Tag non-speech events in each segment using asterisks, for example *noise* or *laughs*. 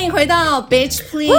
欢迎回到 Bitch Please。*laughs*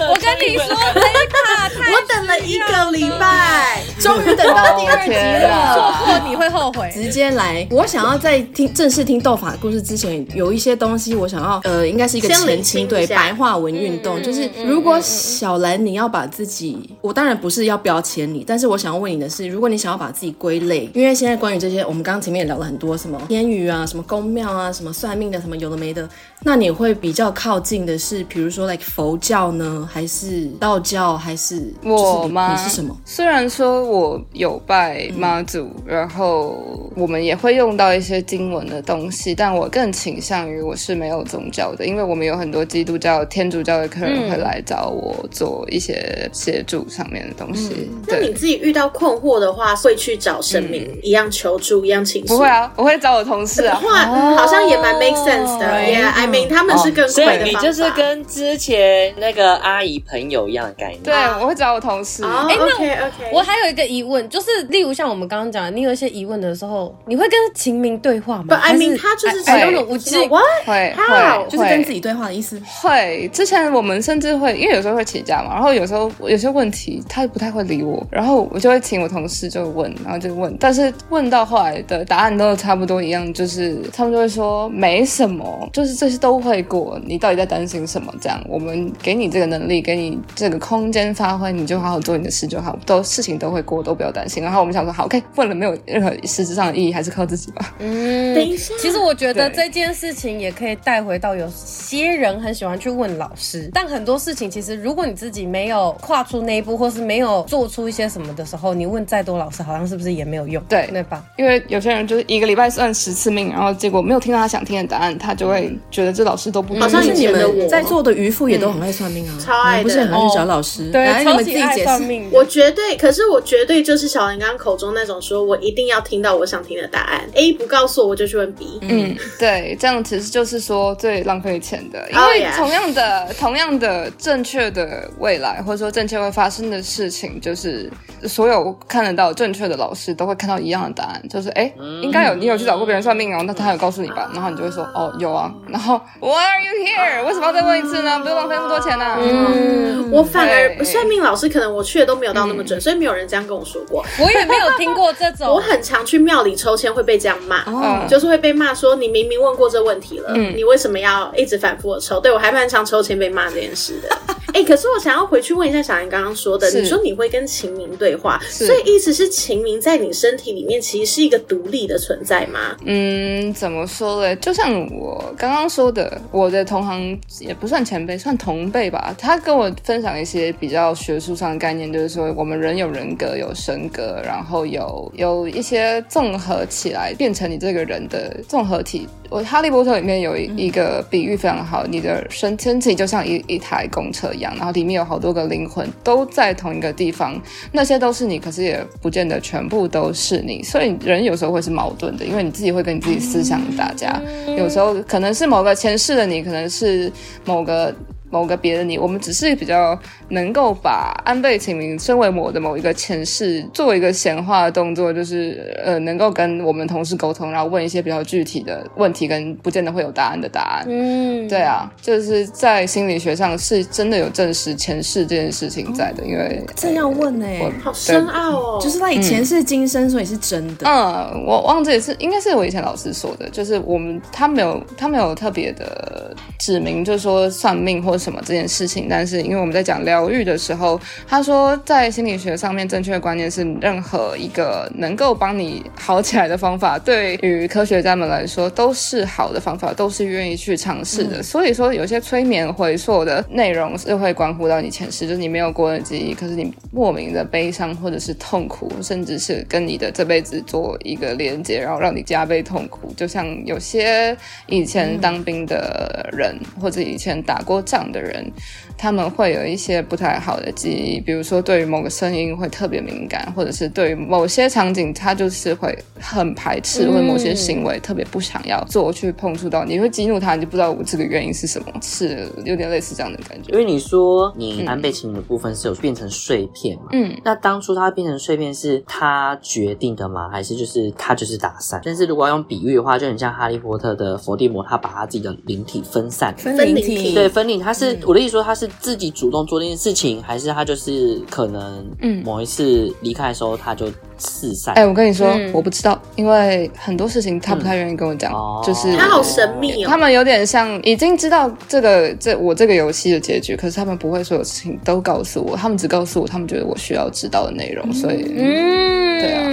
我跟你说，这一趴太我等了一个礼拜，终于等到第二集了。*laughs* 错过你会后悔。直接来，我想要在听正式听斗法的故事之前，有一些东西我想要，呃，应该是一个前清，对，白话文运动，就是如果小兰你要把自己，我当然不是要标签你，但是我想要问你的是，如果你想要把自己归类，因为现在关于这些，我们刚刚前面也聊了很多，什么天语啊，什么宫庙啊，什么算命的，什么有的没的，那你会比较靠近的是，比如说 like 佛教呢，还是道教，还是我吗？你是什么？虽然说我有拜妈祖，嗯、然后我们也会用到一些经文的东西，但我更倾向于我是没有宗教的，因为我们有很多基督教、天主教的客人会来找我做一些协助上面的东西。嗯、那你自己遇到困惑的话，会去找神明、嗯、一样求助，一样倾诉？不会啊，我会找我同事啊。话好像也蛮 make sense 的。Yeah，I mean，他们是更。所以你就是跟之前那个阿姨朋友一样的概念。对，我会找我同事。哎，那我我还有一个疑问，就是例如像我们刚刚讲的，你有一些疑问的时候，你会跟秦明对话吗？不，I mean，他就是使用的武器。会会就是跟自己对话的意思。会，之前我们甚至会，因为有时候会请假嘛，然后有时候有些问题他不太会理我，然后我就会请我同事就问，然后就问，但是问到后来的答案都差不多一样，就是他们就会说没什么，就是这些都会过，你到底在担心什么？这样，我们给你这个能力，给你这个空间发挥，你就好好做你的事就好，都事情都会过，都不要担心。然后我们想说，好，OK，问了没有任何实质上的意义，还是靠自己吧。嗯，等一下，其实我觉得这件事情也可以带回到有些人很喜欢去问老师，但很多事情其实如果你自己没有跨出那一步，或是没有做出一些什么的时候，你问再多老师，好像是不是也没有用？对，对吧？因为有些人就是一个礼拜算十次命，然后结果没有听到他想听的答案，他就会觉得这老师都不。好像是你们在座的渔夫也都很爱算命啊，超爱的，不是很爱去找老师？对，你们自己解释。我绝对，可是我绝对就是小林刚刚口中那种，说我一定要听到我想听的答案。A 不告诉我，我就去问 B。嗯，对，这样其实就是说最浪费钱的，因为同样的、同样的正确的未来，或者说正确会发生的事情，就是所有看得到正确的老师都会看到一样的答案，就是哎，应该有你有去找过别人算命哦，那他有告诉你吧？然后你就会说哦，有啊。然后 Why are you here？为什么要再问一次呢？不用浪费那么多钱呢？嗯，我反而算命老师可能我去的都没有到那么准，所以没有人这样跟我说过。我也没有听过这种。*laughs* 我很常去庙里抽签会被这样骂，哦就是会被骂说你明明问过这问题了，你为什么要一直反复的抽？对，我还蛮常抽签被骂这件事的。*laughs* 哎，可是我想要回去问一下小兰刚刚说的，你说你会跟秦明对话，所以意思是秦明在你身体里面其实是一个独立的存在吗？嗯，怎么说嘞？就像我刚刚说的，我的同行也不算前辈，算同辈吧。他跟我分享一些比较学术上的概念，就是说我们人有人格，有神格，然后有有一些综合起来变成你这个人的综合体。我《哈利波特》里面有一个比喻非常好，你的身身体就像一一台公车一样，然后里面有好多个灵魂都在同一个地方，那些都是你，可是也不见得全部都是你。所以人有时候会是矛盾的，因为你自己会跟你自己思想打架，有时候可能是某个前世的你，可能是某个。某个别的你，我们只是比较能够把安倍晴明身为我的某一个前世做一个显化的动作，就是呃，能够跟我们同事沟通，然后问一些比较具体的问题，跟不见得会有答案的答案。嗯，对啊，就是在心理学上是真的有证实前世这件事情在的，因为这样问呢、欸，好深奥哦，就是他以前世今生，所以是真的。嗯，我忘记是应该是我以前老师说的，就是我们他没有他没有特别的指明，就是说算命或。什么这件事情？但是因为我们在讲疗愈的时候，他说在心理学上面正确的观念是，任何一个能够帮你好起来的方法，对于科学家们来说都是好的方法，都是愿意去尝试的。嗯、所以说，有些催眠回溯的内容是会关乎到你前世，就是你没有过的记忆，可是你莫名的悲伤或者是痛苦，甚至是跟你的这辈子做一个连接，然后让你加倍痛苦。就像有些以前当兵的人，嗯、或者以前打过仗。的人，他们会有一些不太好的记忆，比如说对于某个声音会特别敏感，或者是对于某些场景他就是会很排斥，嗯、或者某些行为特别不想要做去碰触到，你会激怒他，你就不知道我这个原因是什么，是有点类似这样的感觉。因为你说你安倍晴明的部分是有变成碎片嘛？嗯，那当初他变成碎片是他决定的吗？还是就是他就是打散？但是如果要用比喻的话，就很像哈利波特的伏地魔，他把他自己的灵体分散，分灵体，对，分灵。他是、嗯、我的意思说他是。自己主动做这件事情，还是他就是可能，嗯，某一次离开的时候他就四散。哎、欸，我跟你说，嗯、我不知道，因为很多事情他不太愿意跟我讲，嗯、就是他好神秘哦。他们有点像已经知道这个这我这个游戏的结局，可是他们不会所有事情都告诉我，他们只告诉我他们觉得我需要知道的内容，所以，嗯，对啊。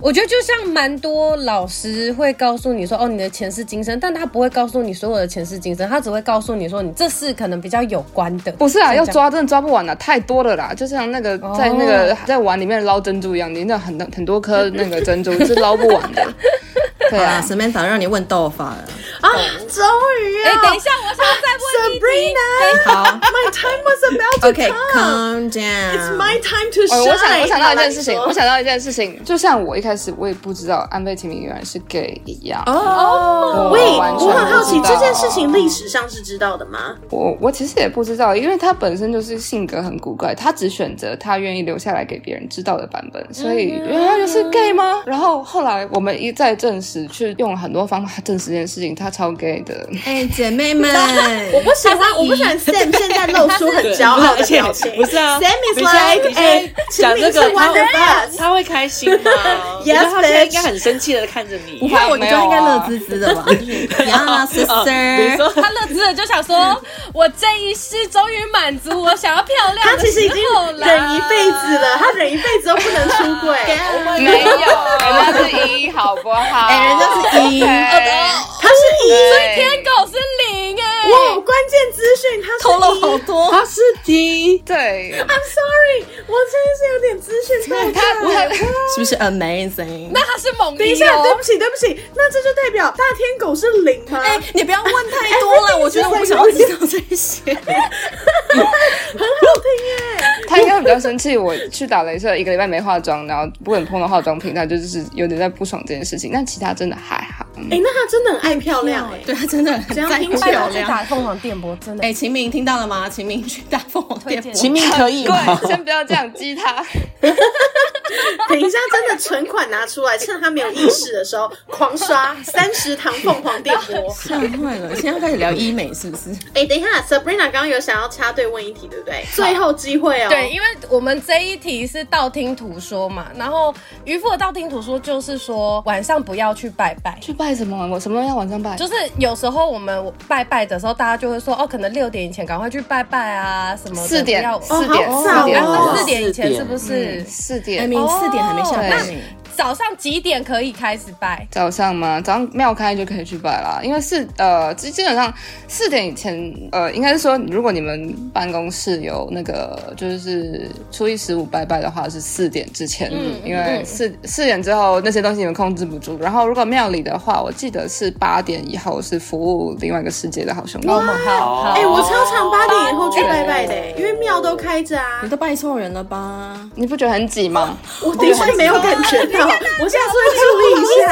我觉得就像蛮多老师会告诉你说，哦，你的前世今生，但他不会告诉你所有的前世今生，他只会告诉你说，你这是可能比较有关的。不是啊，要抓真的抓不完啊，太多了啦，就像那个在那个、哦、在碗里面捞珍珠一样，你那很很多颗那个珍珠是捞不完的。*laughs* 对啊，Samantha 让你问豆法了啊，终于啊！哎，等一下，我想要再问你。Sabrina，好，My time was about to come. Okay, calm down. It's my time to shine. 我想，我想到一件事情，我想到一件事情，就像我一开始我也不知道安倍晴明原来是 gay 一样。哦，喂，我很好奇这件事情历史上是知道的吗？我我其实也不知道，因为他本身就是性格很古怪，他只选择他愿意留下来给别人知道的版本，所以原来就是 gay 吗？然后后来我们一再证实。去用了很多方法证实这件事情，他超 gay 的。哎，姐妹们，*laughs* 我不喜欢，我不喜欢 Sam *laughs* 现在露出很骄傲的表情。不是啊，Sam is like，哎，讲这个他他会开心吗？？*laughs* Yes，他现在应该很生气的看着你。不会，我觉得应该乐滋滋的吧。*laughs* Yeah, sister。他乐滋的就想说，我这一世终于满足我想要漂亮。他其实已经忍一辈子了，他忍一辈子都不能出轨。没有，他是一，好不好？人家是一，他是一，所以天狗是零哎。哇，关键资讯，他偷了好多，他是 T。对，I'm sorry，我真的是有点资讯错误，是不是 amazing？那他是猛。等一下，对不起，对不起，那这就代表大天狗是零吗？哎，你不要问太多了，我觉得我不想要知道这些。很好听耶。他应该会比较生气，我去打雷射一个礼拜没化妆，然后不能碰到化妆品，他就是有点在不爽这件事情。但其他真的还好。哎，那他真的很爱漂亮哎，对他真的很在乎漂亮。打凤凰电波真的。哎，秦明听到了吗？秦明去打凤凰电波，秦明可以吗？*laughs* 先不要这样激他。*laughs* 等一下，真的存款拿出来，趁他没有意识的时候狂刷三十堂凤凰电波。吓坏了！现在要开始聊医美是不是？哎，等一下，Sabrina 刚刚有想要插队问一题，对不对？最后机会哦。对，因为我们这一题是道听途说嘛，然后渔夫的道听途说就是说晚上不要去拜拜，去拜什么？我什么要晚上拜？就是有时候我们拜拜的时候，大家就会说哦，可能六点以前赶快去拜拜啊，什么四点要四点四点四点以前是不是四点？明四点还没下班。早上几点可以开始拜？早上吗？早上庙开就可以去拜啦。因为是呃，基基本上四点以前，呃，应该是说，如果你们办公室有那个就是初一十五拜拜的话，是四点之前。嗯，因为四四点之后那些东西你们控制不住。然后如果庙里的话，我记得是八点以后是服务另外一个世界的好兄弟。哇，好，哎，我超常八点以后去拜拜的，因为庙都开着啊。你都拜错人了吧？你不觉得很挤吗？我的确没有感觉到。我下次会注意一下。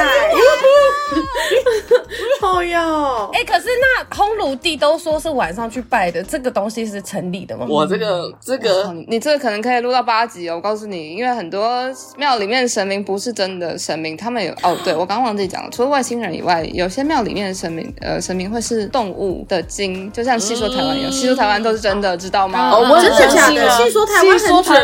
好 *laughs* 哟，哎，可是那烘炉地都说是晚上去拜的，这个东西是成立的吗？我这个这个，你这个可能可以录到八集哦。我告诉你，因为很多庙里面的神明不是真的神明，他们有哦，对我刚刚忘记讲了，除了外星人以外，有些庙里面的神明，呃，神明会是动物的精，就像戏说台湾一样，戏说台湾都是真的，知道吗？哦，我真的假的？戏说台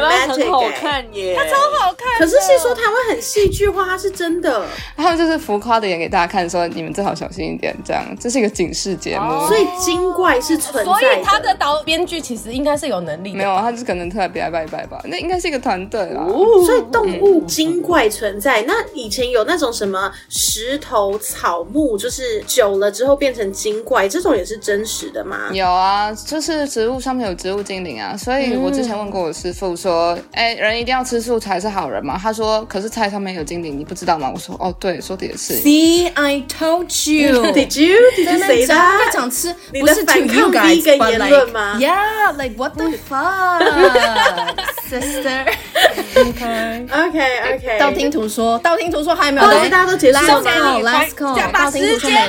湾很好看耶，它超好看。可是戏说台湾很戏剧化，它是真的。他们就是浮夸的演给大家看，说你们最好小心一点，这样这是一个警示节目。所以精怪是存在的，所以他的导编剧其实应该是有能力的。没有，他就是可能特别爱拜拜吧。那应该是一个团队啦。所以动物精怪存在。那以前有那种什么石头草木，就是久了之后变成精怪，这种也是真实的吗？有啊，就是植物上面有植物精灵啊。所以我之前问过我师傅说，哎，人一定要吃素才是好人吗？他说，可是菜上面。面有精灵，你不知道吗？我说哦，对，说的也是。See, I told you. *laughs* Did you? Did you say that? 讲吃，你的反抗第一个言论吗？Yeah, like what the fuck, *laughs* sister? OK, OK, OK. 道听途说，道听途说还有没有？大家都结束了吗？Last call，把时间还没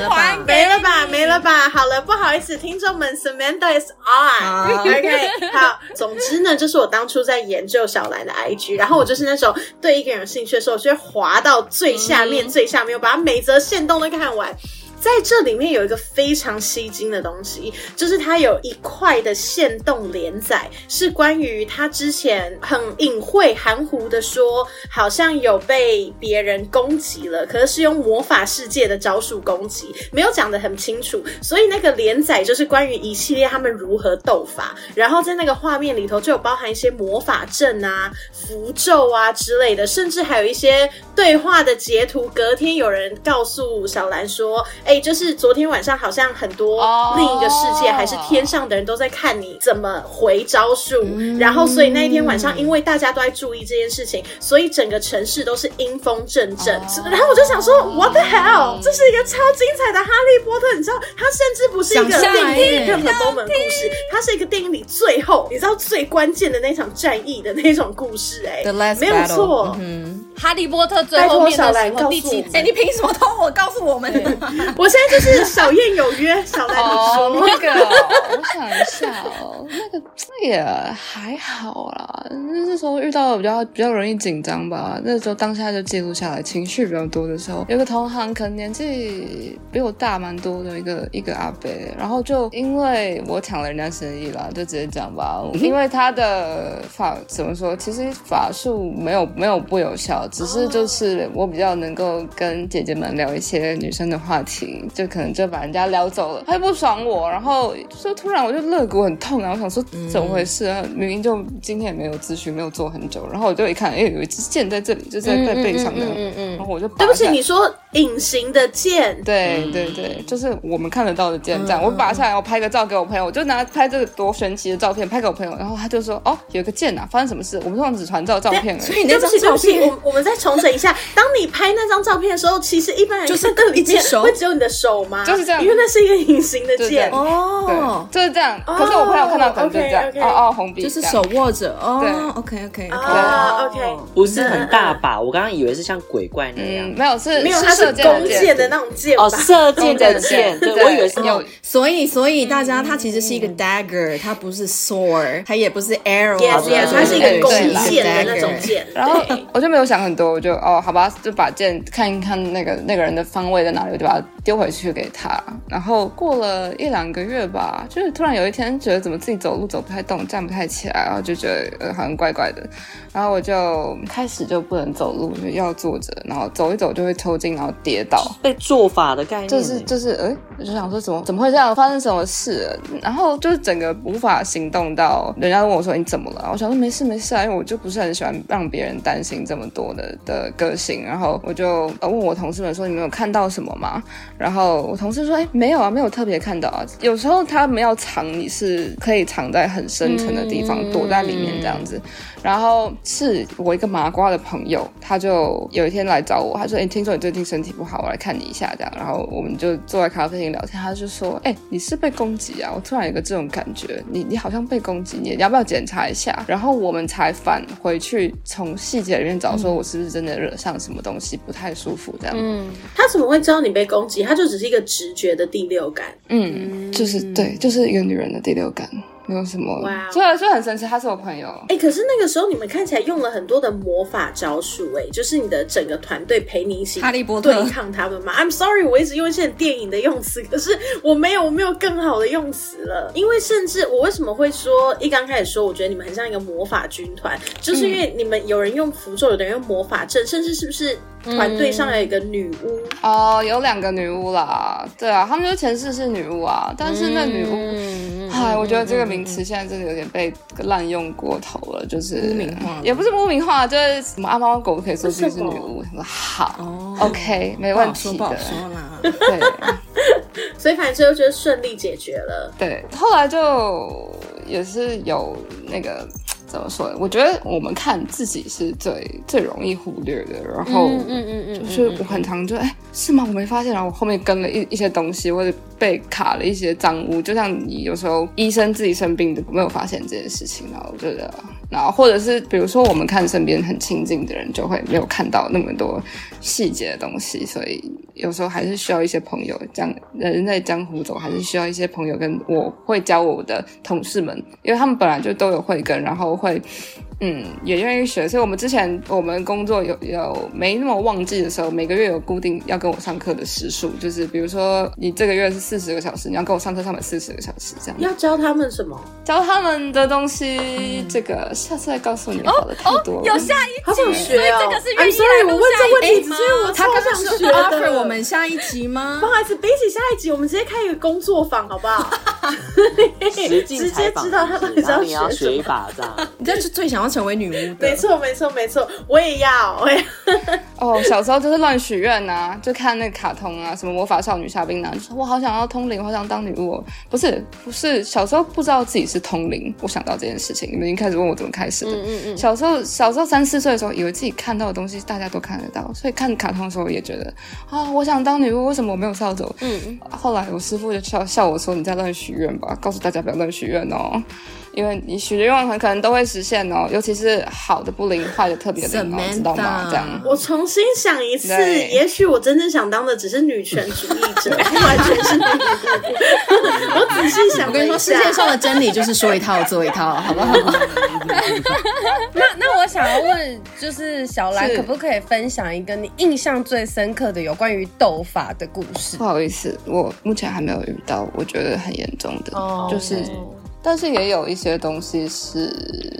了吧？没了吧？好了，不好意思，听众们，Samantha is on. OK，好。总之呢，就是我当初在研究小兰的 IG，然后我就是那种对一个人有兴趣的时候，我就会滑到最下面，最下面，我把它每则线动都看完。在这里面有一个非常吸睛的东西，就是它有一块的限动连载，是关于他之前很隐晦、含糊的说，好像有被别人攻击了，可是是用魔法世界的招数攻击，没有讲得很清楚。所以那个连载就是关于一系列他们如何斗法，然后在那个画面里头就有包含一些魔法阵啊、符咒啊之类的，甚至还有一些对话的截图。隔天有人告诉小兰说。哎、欸，就是昨天晚上，好像很多另一个世界，还是天上的人都在看你怎么回招数。Oh. 然后，所以那一天晚上，因为大家都在注意这件事情，所以整个城市都是阴风阵阵。Oh. 然后我就想说，What the hell？这是一个超精彩的哈利波特，你知道，它甚至不是一个电影任何 moment 故事，它是一个电影里最后，你知道最关键的那场战役的那种故事、欸。哎，没有错。嗯，哈利波特最后面的时候第几集？哎、欸，你凭什么偷我告诉我们？我现在就是小燕有约，小兰你说、oh, 那个，我想一下哦，那个那也还好啦。那时候遇到的比较比较容易紧张吧。那时候当下就记录下来，情绪比较多的时候，有个同行可能年纪比我大蛮多的一个一个阿伯，然后就因为我抢了人家生意啦，就直接讲吧，因为他的法怎么说，其实法术没有没有不有效，只是就是我比较能够跟姐姐们聊一些女生的话题，就。可能就把人家撩走了，她就不爽我，然后就突然我就肋骨很痛，然后我想说怎么回事啊？明明就今天也没有咨询，没有做很久，然后我就一看，哎，有一支箭在这里，就在在背上的，嗯嗯嗯，然后我就对不起，你说隐形的箭，对对对，就是我们看得到的箭，这样我拔下来，我拍个照给我朋友，我就拿拍这个多神奇的照片拍给我朋友，然后他就说哦，有个箭啊，发生什么事？我们通常只传照照片而已。所以那张照片，我我们再重整一下，当你拍那张照片的时候，其实一般人就是一只手，会只有你的手吗。就是这样，因为那是一个隐形的剑。哦，就是这样。可是我朋友看到可能就是这样，哦哦，红笔就是手握着。哦。对，OK OK OK，不是很大把，我刚刚以为是像鬼怪那样，没有是没有，它是弓箭。的那种箭哦，射箭的箭，对，我以为是有。所以所以大家它其实是一个 dagger，它不是 sword，它也不是 arrow，它是一个弓箭的那种箭。然后我就没有想很多，我就哦，好吧，就把剑看一看那个那个人的方位在哪里，对吧丢回去给他。然后过了一两个月吧，就是突然有一天觉得怎么自己走路走不太动，站不太起来，然后就觉得呃好像怪怪的，然后我就开始就不能走路，就要坐着，然后走一走就会抽筋，然后跌倒，被做法的概念，就是就是哎，我就想说怎么怎么会这样，发生什么事？然后就是整个无法行动到，人家问我说你怎么了？我想说没事没事啊，因为我就不是很喜欢让别人担心这么多的的个性，然后我就呃问我同事们说你们有看到什么吗？然后我同事说哎没有啊，没有特别看到啊。有时候他们要藏，你是可以藏在很深层的地方，躲在里面这样子。然后是我一个麻瓜的朋友，他就有一天来找我，他说：“哎，听说你最近身体不好，我来看你一下。”这样，然后我们就坐在咖啡厅聊天。他就说：“哎，你是被攻击啊？我突然有个这种感觉，你你好像被攻击，你要不要检查一下？”然后我们才返回去从细节里面找，说我是不是真的惹上什么东西不太舒服这样。嗯，他怎么会知道你被攻击？他就只是一个直觉的第六感。嗯，就是对，就是一个女人的第六感。没有什么，所以 Wow. 就很神奇，他是我朋友。哎、欸，可是那个时候你们看起来用了很多的魔法招数，哎，就是你的整个团队陪你一起哈利波特对抗他们嘛。I'm sorry，我一直用一些很电影的用词，可是我没有，我没有更好的用词了。因为甚至我为什么会说一刚开始说，我觉得你们很像一个魔法军团，就是因为你们有人用符咒，有的人用魔法阵，甚至是不是团队上有一个女巫？嗯、哦，有两个女巫啦。对啊，他们说前世是女巫啊，但是那女巫。嗯哎，我觉得这个名词现在真的有点被滥用过头了，就是污名化，也不是污名化，就是什么阿猫阿狗可以说自己是女巫，什么好、哦、，OK，没问题的。对，所以反正最后就是顺利解决了。对，后来就也是有那个。怎么说呢？我觉得我们看自己是最最容易忽略的，然后嗯嗯嗯，就是我很常就哎、欸，是吗？我没发现，然后我后面跟了一一些东西，或者被卡了一些脏污，就像你有时候医生自己生病的没有发现这件事情，然后我觉得，然后或者是比如说我们看身边很亲近的人，就会没有看到那么多细节的东西，所以有时候还是需要一些朋友，江人在江湖走，还是需要一些朋友，跟我会教我的同事们，因为他们本来就都有慧根，然后。会，嗯，也愿意学，所以我们之前我们工作有有没那么旺季的时候，每个月有固定要跟我上课的时数，就是比如说你这个月是四十个小时，你要跟我上课上满四十个小时，这样。要教他们什么？教他们的东西，嗯、这个下次再告诉你。好的，太多了。有下一集，好想学哦。这个是愿意来录下一集吗？他刚刚是 offer 我们下一集吗？不好意思，比起下一集，我们直接开一个工作坊，好不好？*laughs* 直接知道他到底要学什么。你要学一把这样。*laughs* 你这是最想要成为女巫的。没错，没错，没错，我也要，我也。哦，小时候就是乱许愿呐，就看那个卡通啊，什么魔法少女夏冰娜，就说我好想要通灵，我好想当女巫。不是，不是，小时候不知道自己是通灵，我想到这件事情，你们已经开始问我怎么开始的。嗯嗯嗯。小时候，小时候三四岁的时候，以为自己看到的东西大家都看得到，所以看卡通的时候也觉得啊，我想当女巫，为什么我没有扫帚？嗯。后来我师父就笑笑我说：“你在乱许愿吧，告诉大家不要乱许愿哦。”因为你许的愿望很可能都会实现哦，尤其是好的不灵，坏的特别灵哦，知道吗？这样。我重新想一次，也许我真正想当的只是女权主义者，不 *laughs* 完全是女巫。我仔细想，我跟你说，世界上的真理就是说一套做一套，好不好？*laughs* 那那我想要问，就是小兰可不可以分享一个你印象最深刻的有关于斗法的故事？不好意思，我目前还没有遇到，我觉得很严重的，oh, 就是。但是也有一些东西是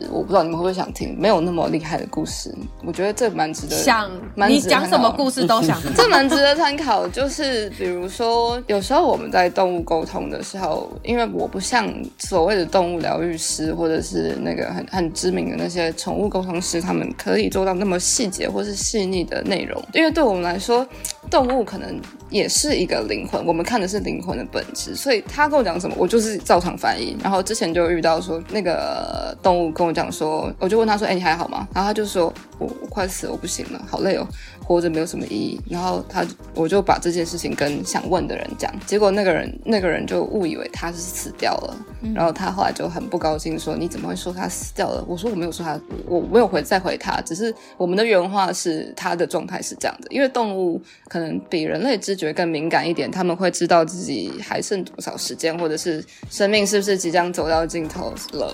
我不知道你们会不会想听，没有那么厉害的故事。我觉得这蛮值得想，你讲什么故事都想。*laughs* 这蛮值得参考，就是比如说有时候我们在动物沟通的时候，因为我不像所谓的动物疗愈师或者是那个很很知名的那些宠物沟通师，他们可以做到那么细节或是细腻的内容。因为对我们来说，动物可能也是一个灵魂，我们看的是灵魂的本质，所以他跟我讲什么，我就是照常翻译，然后。之前就遇到说那个动物跟我讲说，我就问他说：“哎、你还好吗？”然后他就说：“我我快死了，我不行了，好累哦，活着没有什么意义。”然后他我就把这件事情跟想问的人讲，结果那个人那个人就误以为他是死掉了，然后他后来就很不高兴说：“你怎么会说他死掉了？”我说：“我没有说他，我没有回再回他，只是我们的原话是他的状态是这样的，因为动物可能比人类知觉更敏感一点，他们会知道自己还剩多少时间，或者是生命是不是即将。”走到尽头了，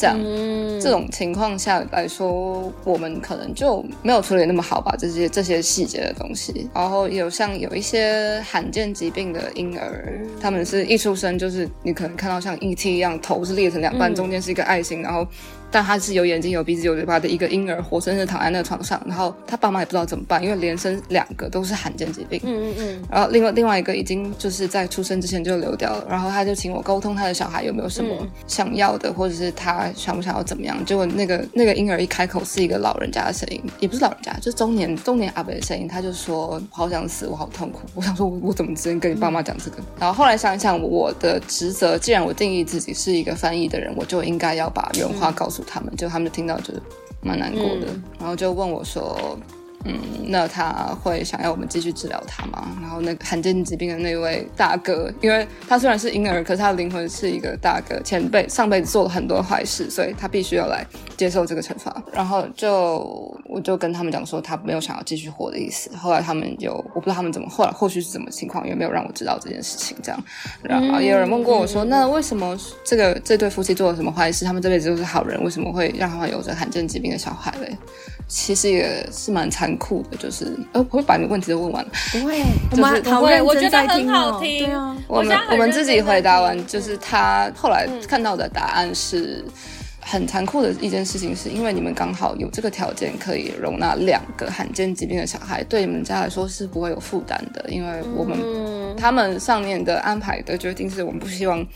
这样、嗯、这种情况下来说，我们可能就没有处理那么好吧，这些这些细节的东西。然后有像有一些罕见疾病的婴儿，他们是一出生就是你可能看到像 ET 一样，头是裂成两半，中间是一个爱心，然后。但他是有眼睛、有鼻子、有嘴巴的一个婴儿，活生生躺在那个床上，然后他爸妈也不知道怎么办，因为连生两个都是罕见疾病。嗯嗯嗯。然后另外另外一个已经就是在出生之前就流掉了，然后他就请我沟通他的小孩有没有什么想要的，或者是他想不想要怎么样。结果那个那个婴儿一开口是一个老人家的声音，也不是老人家，就是中年中年阿伯的声音，他就说好想死，我好痛苦。我想说我我怎么直接跟你爸妈讲这个？嗯、然后后来想一想，我的职责既然我定义自己是一个翻译的人，我就应该要把原话告诉。他们就他们就听到就是蛮难过的，嗯、然后就问我说。嗯，那他会想要我们继续治疗他吗？然后那个罕见疾病的那位大哥，因为他虽然是婴儿，可是他的灵魂是一个大哥，前辈上辈子做了很多坏事，所以他必须要来接受这个惩罚。然后就我就跟他们讲说，他没有想要继续活的意思。后来他们就我不知道他们怎么，后来后续是什么情况，也没有让我知道这件事情。这样，然后也有人问过我说，那为什么这个这对夫妻做了什么坏事？他们这辈子都是好人，为什么会让他们有着罕见疾病的小孩嘞？其实也是蛮残酷的，就是呃，我会把你的问题都问完了。不会，就是、我们不会，我觉得很好听。对啊，我们我们自己回答完，就是他后来看到的答案是很残酷的一件事情，是因为你们刚好有这个条件可以容纳两个罕见疾病的小孩，对你们家来说是不会有负担的，因为我们、嗯、他们上面的安排的决定是我们不希望。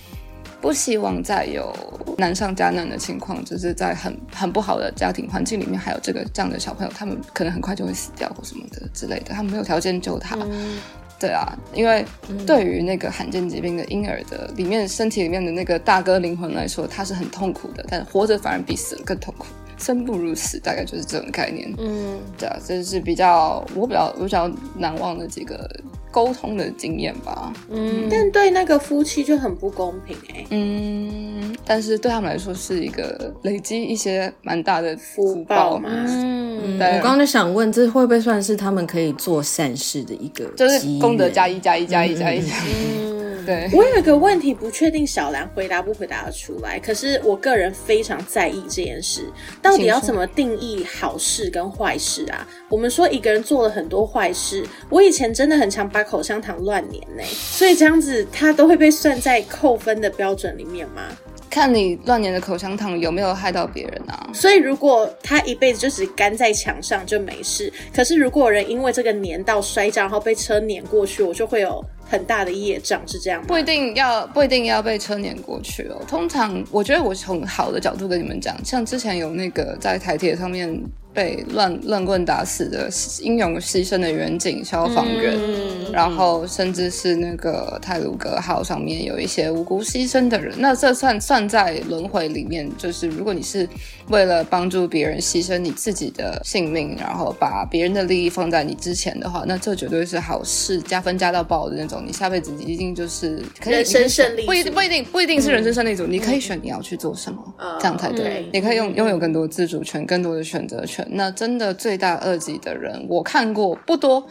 不希望再有难上加难的情况，就是在很很不好的家庭环境里面，还有这个这样的小朋友，他们可能很快就会死掉或什么的之类的，他们没有条件救他。嗯对啊，因为对于那个罕见疾病的婴儿的里面身体里面的那个大哥灵魂来说，他是很痛苦的，但活着反而比死了更痛苦。生不如死，大概就是这种概念。嗯，对啊，这是比较我比较我比较难忘的几个沟通的经验吧。嗯，但对那个夫妻就很不公平哎、欸。嗯，但是对他们来说是一个累积一些蛮大的福报嘛。嗯，我刚刚就想问，这会不会算是他们可以做善事的一个，就是功德加一加一加一加一加一。嗯对，我有一个问题，不确定小兰回答不回答得出来。可是我个人非常在意这件事，到底要怎么定义好事跟坏事啊？我们说一个人做了很多坏事，我以前真的很常把口香糖乱粘呢，所以这样子他都会被算在扣分的标准里面吗？看你乱粘的口香糖有没有害到别人啊？所以如果他一辈子就只干在墙上就没事，可是如果有人因为这个粘到摔跤，然后被车碾过去，我就会有。很大的业障是这样吗？不一定要不一定要被车碾过去哦。通常我觉得我从好的角度跟你们讲，像之前有那个在台铁上面。被乱乱棍打死的英勇牺牲的远景、消防员，嗯、然后甚至是那个泰鲁格号上面有一些无辜牺牲的人，那这算算在轮回里面。就是如果你是为了帮助别人牺牲你自己的性命，然后把别人的利益放在你之前的话，那这绝对是好事，加分加到爆的那种。你下辈子一定就是可以人生胜利，不一定不一定不一定是人生胜利组，嗯、你可以选你要去做什么，嗯、这样才对。嗯、你可以拥拥有更多自主权，更多的选择权。那真的罪大恶极的人，我看过不多。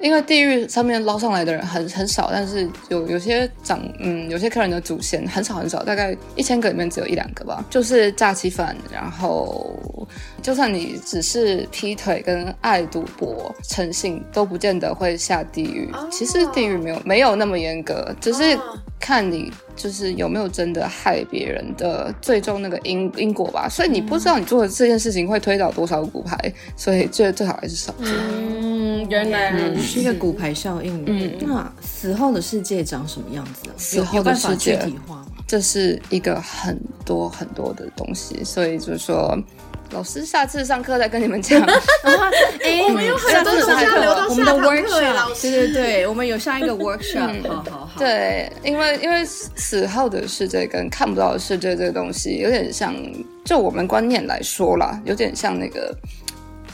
因为地狱上面捞上来的人很很少，但是有有些长嗯，有些客人的祖先很少很少，大概一千个里面只有一两个吧，就是诈欺犯。然后就算你只是劈腿跟爱赌博诚信，都不见得会下地狱。其实地狱没有没有那么严格，只是看你就是有没有真的害别人的最终那个因因果吧。所以你不知道你做的这件事情会推倒多少骨牌，所以最最好还是少做。嗯，原来。嗯是一个骨牌效应。嗯，那死后的世界长什么样子啊？死后的世界，这是一个很多很多的东西，所以就是说，老师下次上课再跟你们讲。*laughs* 哎，我们有很多东西要留到下堂课。老师，对对对，我们有上一个 *laughs* workshop。好好好。对，因为因为死后的世界跟看不到的世界这个东西，有点像，就我们观念来说啦，有点像那个。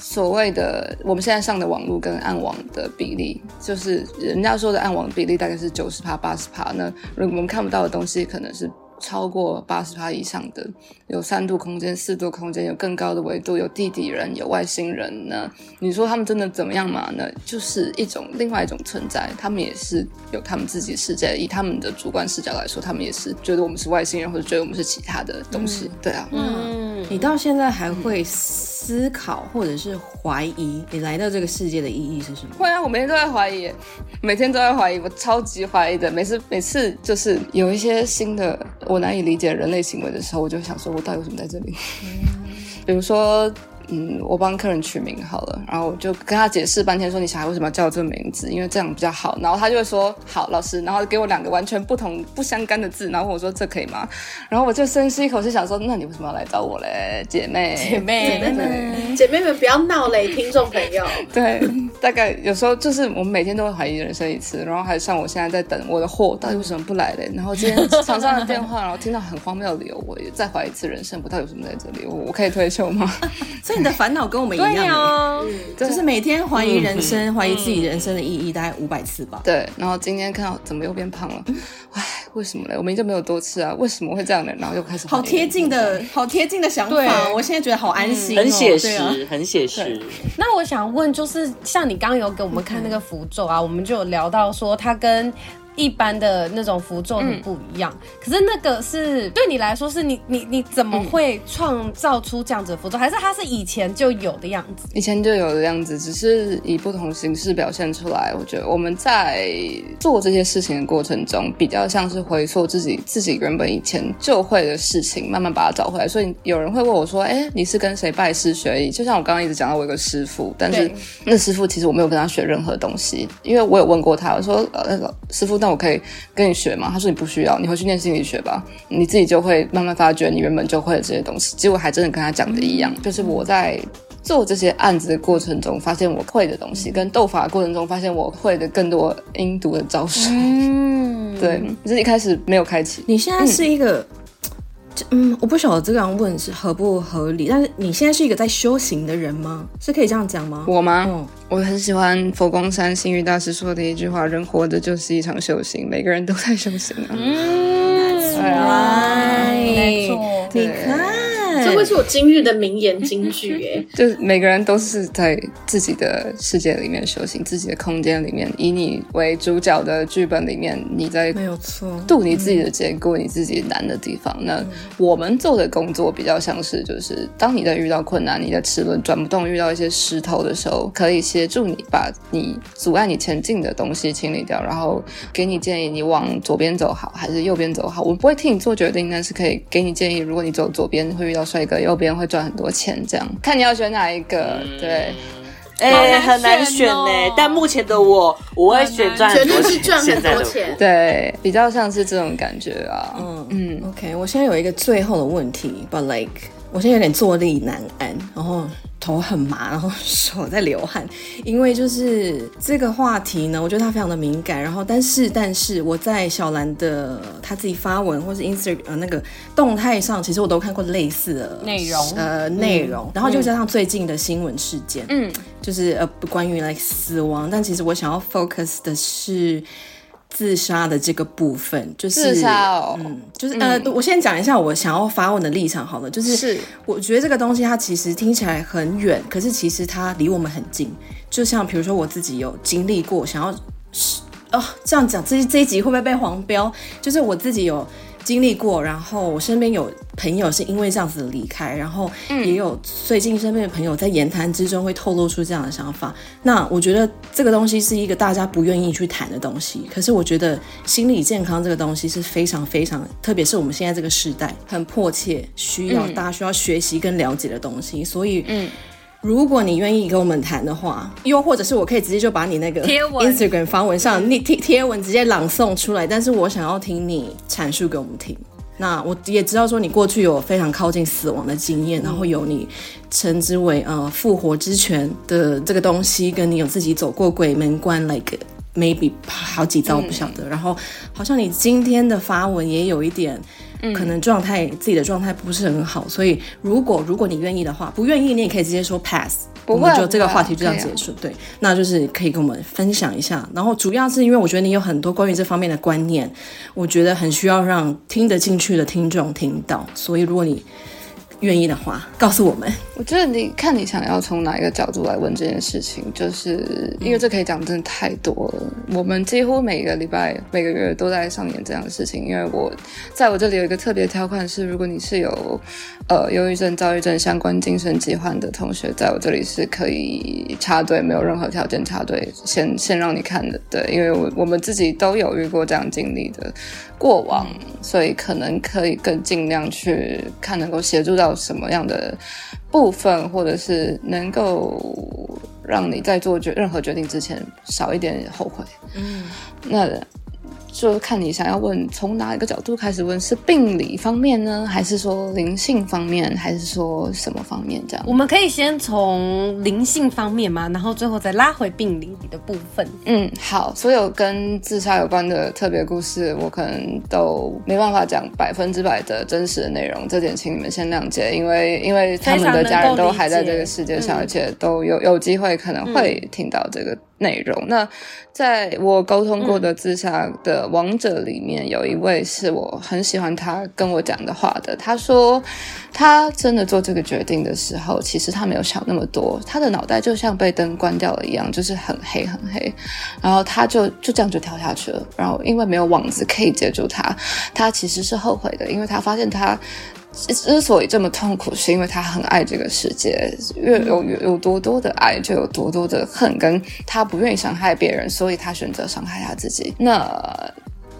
所谓的我们现在上的网络跟暗网的比例，就是人家说的暗网比例大概是九十趴八十趴。那如果我们看不到的东西，可能是超过八十趴以上的。有三度空间、四度空间，有更高的维度，有地底人，有外星人呢？你说他们真的怎么样嘛？那就是一种另外一种存在，他们也是有他们自己的世界。以他们的主观视角来说，他们也是觉得我们是外星人，或者觉得我们是其他的东西。嗯、对啊，嗯，你到现在还会思考或者是怀疑你来到这个世界的意义是什么？会啊，我每天都在怀疑，每天都在怀疑，我超级怀疑的。每次每次就是有一些新的我难以理解人类行为的时候，我就想说，我到底为什么在这里？嗯、*laughs* 比如说。嗯，我帮客人取名好了，然后我就跟他解释半天，说你小孩为什么要叫这个名字，因为这样比较好。然后他就会说好，老师，然后给我两个完全不同、不相干的字，然后问我说这可以吗？然后我就深吸一口气，想说，那你为什么要来找我嘞，姐妹？姐妹，姐妹们，姐妹们不要闹嘞，听众朋友。*laughs* 对，大概有时候就是我们每天都会怀疑人生一次，然后还像我现在在等我的货，到底为什么不来嘞？然后今天厂商的电话，然后听到很荒谬的理由，我也再怀疑一次人生，不到底有什么在这里？我我可以退休吗？*laughs* 所以你的烦恼跟我们一样，哦，就是每天怀疑人生，怀疑自己人生的意义，大概五百次吧。对，然后今天看到怎么又变胖了，唉，为什么呢？我明明就没有多吃啊，为什么会这样呢？然后又开始好贴近的好贴近的想法，我现在觉得好安心，很写实，很写实。那我想问，就是像你刚刚有给我们看那个符咒啊，我们就有聊到说它跟。一般的那种符咒很不一样，嗯、可是那个是对你来说是你你你怎么会创造出这样子的符咒？嗯、还是它是以前就有的样子？以前就有的样子，只是以不同形式表现出来。我觉得我们在做这些事情的过程中，比较像是回溯自己自己原本以前就会的事情，慢慢把它找回来。所以有人会问我说：“哎，你是跟谁拜师学艺？”就像我刚刚一直讲到，我有个师傅，但是那师傅其实我没有跟他学任何东西，因为我有问过他，我说：“呃，那个师傅。”那我可以跟你学吗？他说你不需要，你回去念心理学吧，你自己就会慢慢发觉你原本就会的这些东西。结果还真的跟他讲的一样，就是我在做这些案子的过程中，发现我会的东西，跟斗法的过程中发现我会的更多阴毒的招数。嗯，*laughs* 对，就是一开始没有开启。你现在是一个。嗯嗯，我不晓得这样问是合不合理，但是你现在是一个在修行的人吗？是可以这样讲吗？我吗？嗯，我很喜欢佛光山星云大师说的一句话：“人活着就是一场修行，每个人都在修行啊。”嗯，对啊，没错，你看。这会是我今日的名言金句哎，*laughs* 就是每个人都是在自己的世界里面修行，自己的空间里面，以你为主角的剧本里面，你在没有错渡你自己的劫，过你自己难的地方。嗯、那我们做的工作比较像是，就是当你在遇到困难，你的齿轮转不动，遇到一些石头的时候，可以协助你把你阻碍你前进的东西清理掉，然后给你建议，你往左边走好还是右边走好。我不会替你做决定，但是可以给你建议，如果你走左边会遇到。帅哥右边会赚很多钱，这样看你要选哪一个？嗯、对，哎、欸，很难选呢、欸。但目前的我，我会选赚很多钱。赚很多钱，对，比较像是这种感觉啊。嗯嗯，OK，我现在有一个最后的问题，But like，我现在有点坐立难安，然后。头很麻，然后手在流汗，因为就是这个话题呢，我觉得它非常的敏感。然后，但是，但是我在小兰的他自己发文或是 Instagram 呃那个动态上，其实我都看过类似的内容，呃内容。然后就加上最近的新闻事件，嗯，就是呃关于 like 死亡，但其实我想要 focus 的是。自杀的这个部分，就是自杀哦，嗯，就是呃，我先讲一下我想要发问的立场好了，就是，是我觉得这个东西它其实听起来很远，可是其实它离我们很近。就像比如说我自己有经历过，想要是哦这样讲，这这一集会不会被黄标？就是我自己有。经历过，然后我身边有朋友是因为这样子的离开，然后也有最近身边的朋友在言谈之中会透露出这样的想法。那我觉得这个东西是一个大家不愿意去谈的东西，可是我觉得心理健康这个东西是非常非常，特别是我们现在这个时代很迫切需要大家需要学习跟了解的东西，所以嗯。如果你愿意跟我们谈的话，又或者是我可以直接就把你那个 Instagram 发文上，你贴贴文直接朗诵出来。但是我想要听你阐述给我们听。那我也知道说你过去有非常靠近死亡的经验，然后有你称之为呃复活之泉的这个东西，跟你有自己走过鬼门关，like maybe 好几遭不晓得。然后好像你今天的发文也有一点。可能状态自己的状态不是很好，所以如果如果你愿意的话，不愿意你也可以直接说 pass，不会，我们就这个话题就这样结束。对，那就是可以跟我们分享一下。然后主要是因为我觉得你有很多关于这方面的观念，我觉得很需要让听得进去的听众听到，所以如果你。愿意的话，告诉我们。我觉得你看你想要从哪一个角度来问这件事情，就是因为这可以讲真的太多了。我们几乎每个礼拜、每个月都在上演这样的事情。因为我在我这里有一个特别条款是，如果你是有呃忧郁症、躁郁症相关精神疾患的同学，在我这里是可以插队，没有任何条件插队，先先让你看的。对，因为我我们自己都有遇过这样经历的过往，所以可能可以更尽量去看，能够协助到。什么样的部分，或者是能够让你在做决任何决定之前少一点后悔？嗯，那。就看你想要问从哪一个角度开始问，是病理方面呢，还是说灵性方面，还是说什么方面？这样我们可以先从灵性方面嘛，然后最后再拉回病理的部分。嗯，好，所有跟自杀有关的特别故事，我可能都没办法讲百分之百的真实的内容，这点请你们先谅解，因为因为他们的家人都还在这个世界上，而且都有有机会可能会听到这个。内容。那在我沟通过的自杀的王者里面，有一位是我很喜欢他跟我讲的话的。他说，他真的做这个决定的时候，其实他没有想那么多，他的脑袋就像被灯关掉了一样，就是很黑很黑。然后他就就这样就跳下去了。然后因为没有网子可以接住他，他其实是后悔的，因为他发现他。之所以这么痛苦，是因为他很爱这个世界，越有有有多多的爱，就有多多的恨，跟他不愿意伤害别人，所以他选择伤害他自己。那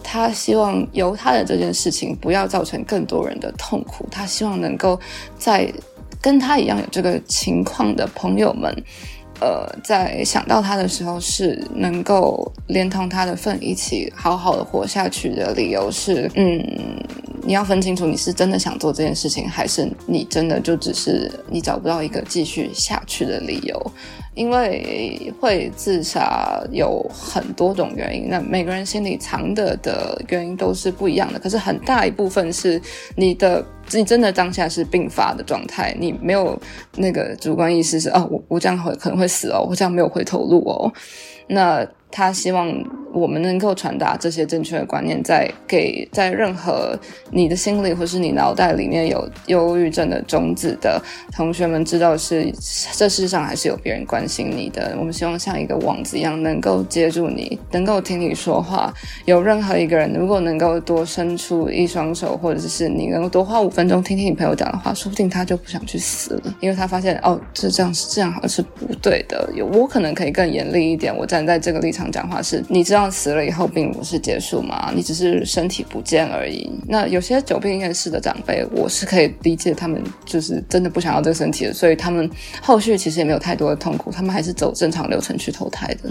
他希望由他的这件事情不要造成更多人的痛苦，他希望能够在跟他一样有这个情况的朋友们。呃，在想到他的时候，是能够连同他的份一起好好的活下去的理由是，嗯，你要分清楚，你是真的想做这件事情，还是你真的就只是你找不到一个继续下去的理由。因为会自杀有很多种原因，那每个人心里藏的的原因都是不一样的。可是很大一部分是你的，你真的当下是病发的状态，你没有那个主观意识是哦，我我这样会可能会死哦，我这样没有回头路哦，那。他希望我们能够传达这些正确的观念，在给在任何你的心里或是你脑袋里面有忧郁症的种子的同学们知道是，这世上还是有别人关心你的。我们希望像一个网子一样，能够接住你，能够听你说话。有任何一个人如果能够多伸出一双手，或者是你能够多花五分钟听听你朋友讲的话，说不定他就不想去死了，因为他发现哦，这这样是这样好像是不对的。有我可能可以更严厉一点，我站在这个立场。讲话是，你知道死了以后并不是结束吗？你只是身体不见而已。那有些久病厌世的长辈，我是可以理解他们就是真的不想要这个身体的，所以他们后续其实也没有太多的痛苦，他们还是走正常流程去投胎的。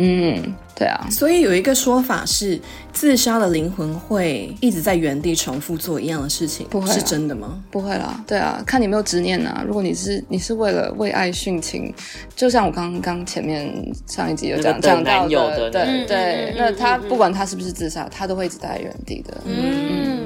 嗯。对啊，所以有一个说法是，自杀的灵魂会一直在原地重复做一样的事情，不会是真的吗？不会啦，对啊，看你有没有执念啊。如果你是你是为了为爱殉情，就像我刚刚前面上一集有讲讲到的，对对，对，那他不管他是不是自杀，他都会一直待在原地的。嗯。嗯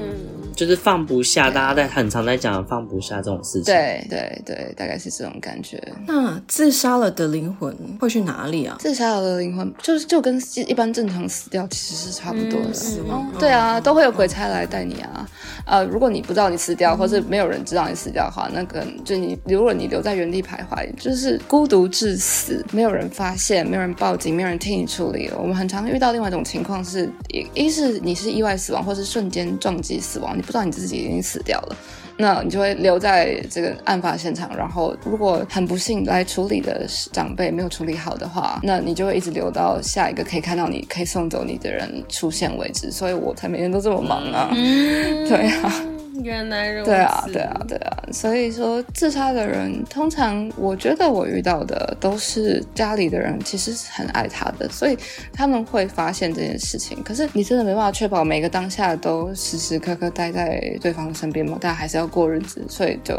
就是放不下，大家在很常在讲放不下这种事情。对对对，大概是这种感觉。那自杀了的灵魂会去哪里啊？自杀了的灵魂就是就跟一般正常死掉其实是差不多的。死亡。对啊，都会有鬼差来带你啊。呃，如果你不知道你死掉，或是没有人知道你死掉的话，那个就你如果你留在原地徘徊，就是孤独致死，没有人发现，没有人报警，没有人替你处理。我们很常遇到另外一种情况是，一一是你是意外死亡，或是瞬间撞击死亡。不知道你自己已经死掉了，那你就会留在这个案发现场。然后，如果很不幸来处理的长辈没有处理好的话，那你就会一直留到下一个可以看到你、可以送走你的人出现为止。所以我才每天都这么忙啊，嗯、*laughs* 对啊。原来如此。对啊，对啊，对啊。所以说，自杀的人通常，我觉得我遇到的都是家里的人，其实是很爱他的，所以他们会发现这件事情。可是你真的没办法确保每个当下都时时刻刻待在对方身边吗？但还是要过日子，所以就。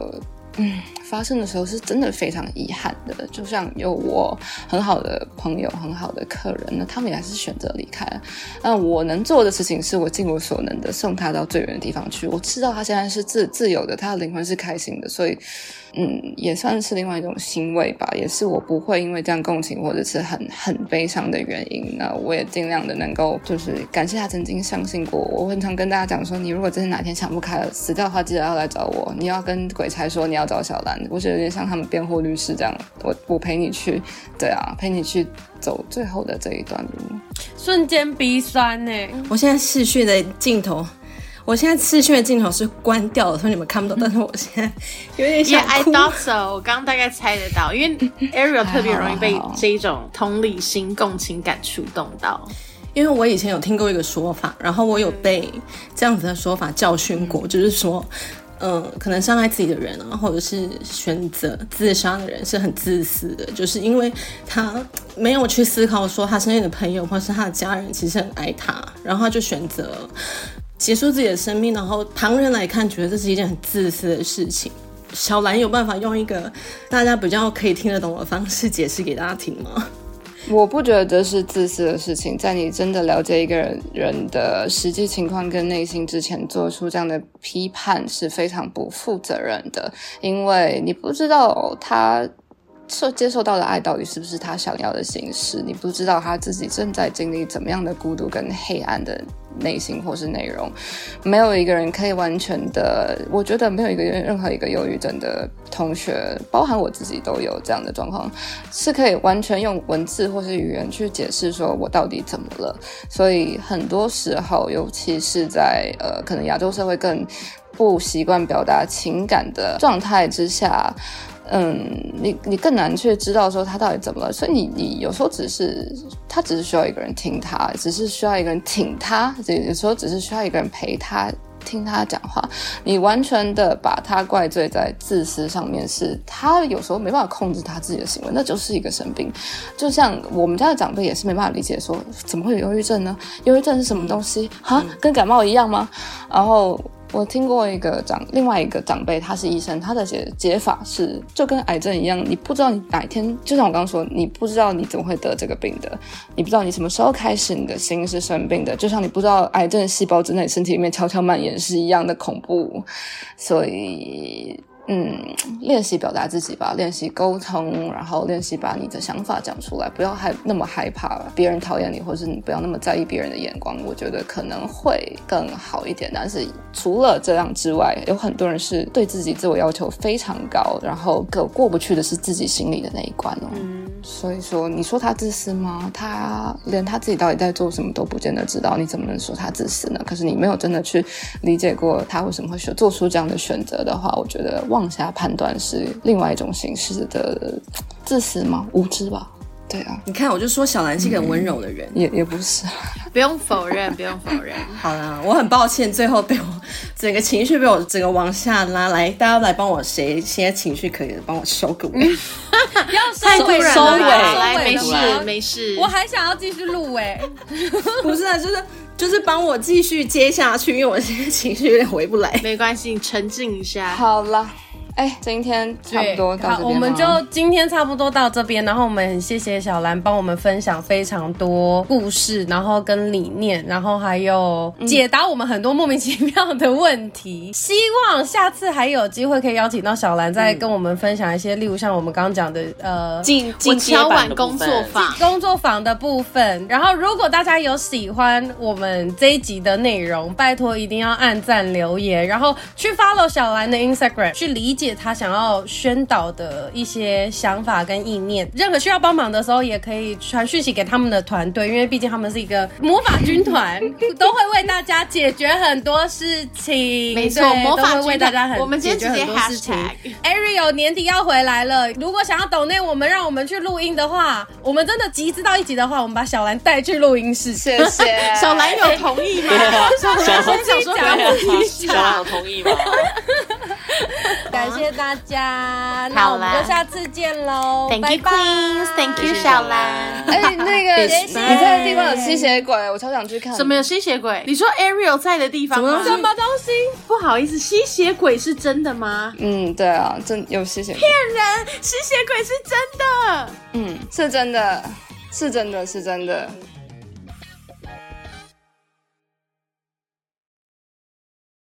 嗯，发生的时候是真的非常遗憾的，就像有我很好的朋友、很好的客人，那他们也还是选择离开了。那我能做的事情是我尽我所能的送他到最远的地方去。我知道他现在是自自由的，他的灵魂是开心的，所以。嗯，也算是另外一种欣慰吧，也是我不会因为这样共情或者是很很悲伤的原因。那我也尽量的能够就是感谢他曾经相信过我。我很常跟大家讲说，你如果真的哪天想不开了，死掉的话，记得要来找我。你要跟鬼差说你要找小兰，我觉得有点像他们辩护律师这样，我我陪你去，对啊，陪你去走最后的这一段路。瞬间鼻酸呢，我现在视讯的镜头。我现在视讯的镜头是关掉了，所以你们看不到。但是我现在有点想哭。Yeah, I thought so。我刚刚大概猜得到，因为 *laughs* Ariel 特别容易被这种同理心、共情感触动到。因为我以前有听过一个说法，然后我有被这样子的说法教训过，就是说，嗯、呃，可能伤害自己的人啊，或者是选择自杀的人是很自私的，就是因为他没有去思考说他身边的朋友或是他的家人其实很爱他，然后他就选择。结束自己的生命，然后旁人来看，觉得这是一件很自私的事情。小兰有办法用一个大家比较可以听得懂的方式解释给大家听吗？我不觉得这是自私的事情，在你真的了解一个人的实际情况跟内心之前，做出这样的批判是非常不负责任的，因为你不知道他。受接受到的爱到底是不是他想要的形式？你不知道他自己正在经历怎么样的孤独跟黑暗的内心或是内容。没有一个人可以完全的，我觉得没有一个任何一个忧郁症的同学，包含我自己都有这样的状况，是可以完全用文字或是语言去解释说我到底怎么了。所以很多时候，尤其是在呃可能亚洲社会更不习惯表达情感的状态之下。嗯，你你更难去知道说他到底怎么了，所以你你有时候只是他只是需要一个人听他，只是需要一个人挺他，有时候只是需要一个人陪他听他讲话，你完全的把他怪罪在自私上面，是他有时候没办法控制他自己的行为，那就是一个生病。就像我们家的长辈也是没办法理解说，怎么会有忧郁症呢？忧郁症是什么东西？哈，跟感冒一样吗？然后。我听过一个长，另外一个长辈，他是医生，他的解解法是就跟癌症一样，你不知道你哪一天，就像我刚刚说，你不知道你怎么会得这个病的，你不知道你什么时候开始你的心是生病的，就像你不知道癌症细胞正在你身体里面悄悄蔓延是一样的恐怖，所以。嗯，练习表达自己吧，练习沟通，然后练习把你的想法讲出来，不要害那么害怕别人讨厌你，或者是你不要那么在意别人的眼光，我觉得可能会更好一点。但是除了这样之外，有很多人是对自己自我要求非常高，然后可过不去的是自己心里的那一关哦。所以说，你说他自私吗？他连他自己到底在做什么都不见得知道，你怎么能说他自私呢？可是你没有真的去理解过他为什么会选做出这样的选择的话，我觉得。妄下判断是另外一种形式的自私吗？无知吧？对啊，你看，我就说小兰是一个很温柔的人，嗯、也也不是，不用否认，不用否认。*laughs* 好了，我很抱歉，最后被我整个情绪被我整个往下拉来，大家来帮我谁现在情绪可以帮我收个尾，*laughs* 要收尾收尾，来没事没事，我还想要继续录哎，*laughs* 不是啊，就是。就是帮我继续接下去，因为我现在情绪有点回不来。没关系，你沉静一下。好了。哎，今天差不多到这边。好，我们就今天差不多到这边。然后我们很谢谢小兰帮我们分享非常多故事，然后跟理念，然后还有解答我们很多莫名其妙的问题。嗯、希望下次还有机会可以邀请到小兰，再跟我们分享一些，嗯、例如像我们刚刚讲的，呃，进进敲碗工作坊工作坊的部分。然后，如果大家有喜欢我们这一集的内容，拜托一定要按赞留言，然后去 follow 小兰的 Instagram，去理解。他想要宣导的一些想法跟意念，任何需要帮忙的时候，也可以传讯息给他们的团队，因为毕竟他们是一个魔法军团，都会为大家解决很多事情。没错，魔法军团会为大家很我们今天直接很多事情。Ariel 年底要回来了，如果想要抖内我们，让我们去录音的话，我们真的集资到一集的话，我们把小兰带去录音室。谢谢。*laughs* 小兰有同意吗？小兰自己讲，小兰有同意吗？感谢大家，那我们就下次见喽。Thank you, Queens，Thank you，小兰。哎，那个你在的地方有吸血鬼，我超想去看。什么有吸血鬼？你说 Ariel 在的地方吗？什么东西？不好意思，吸血鬼是真的吗？嗯，对啊，真有吸血鬼。骗人，吸血鬼是真的。嗯，是真的，是真的，是真的。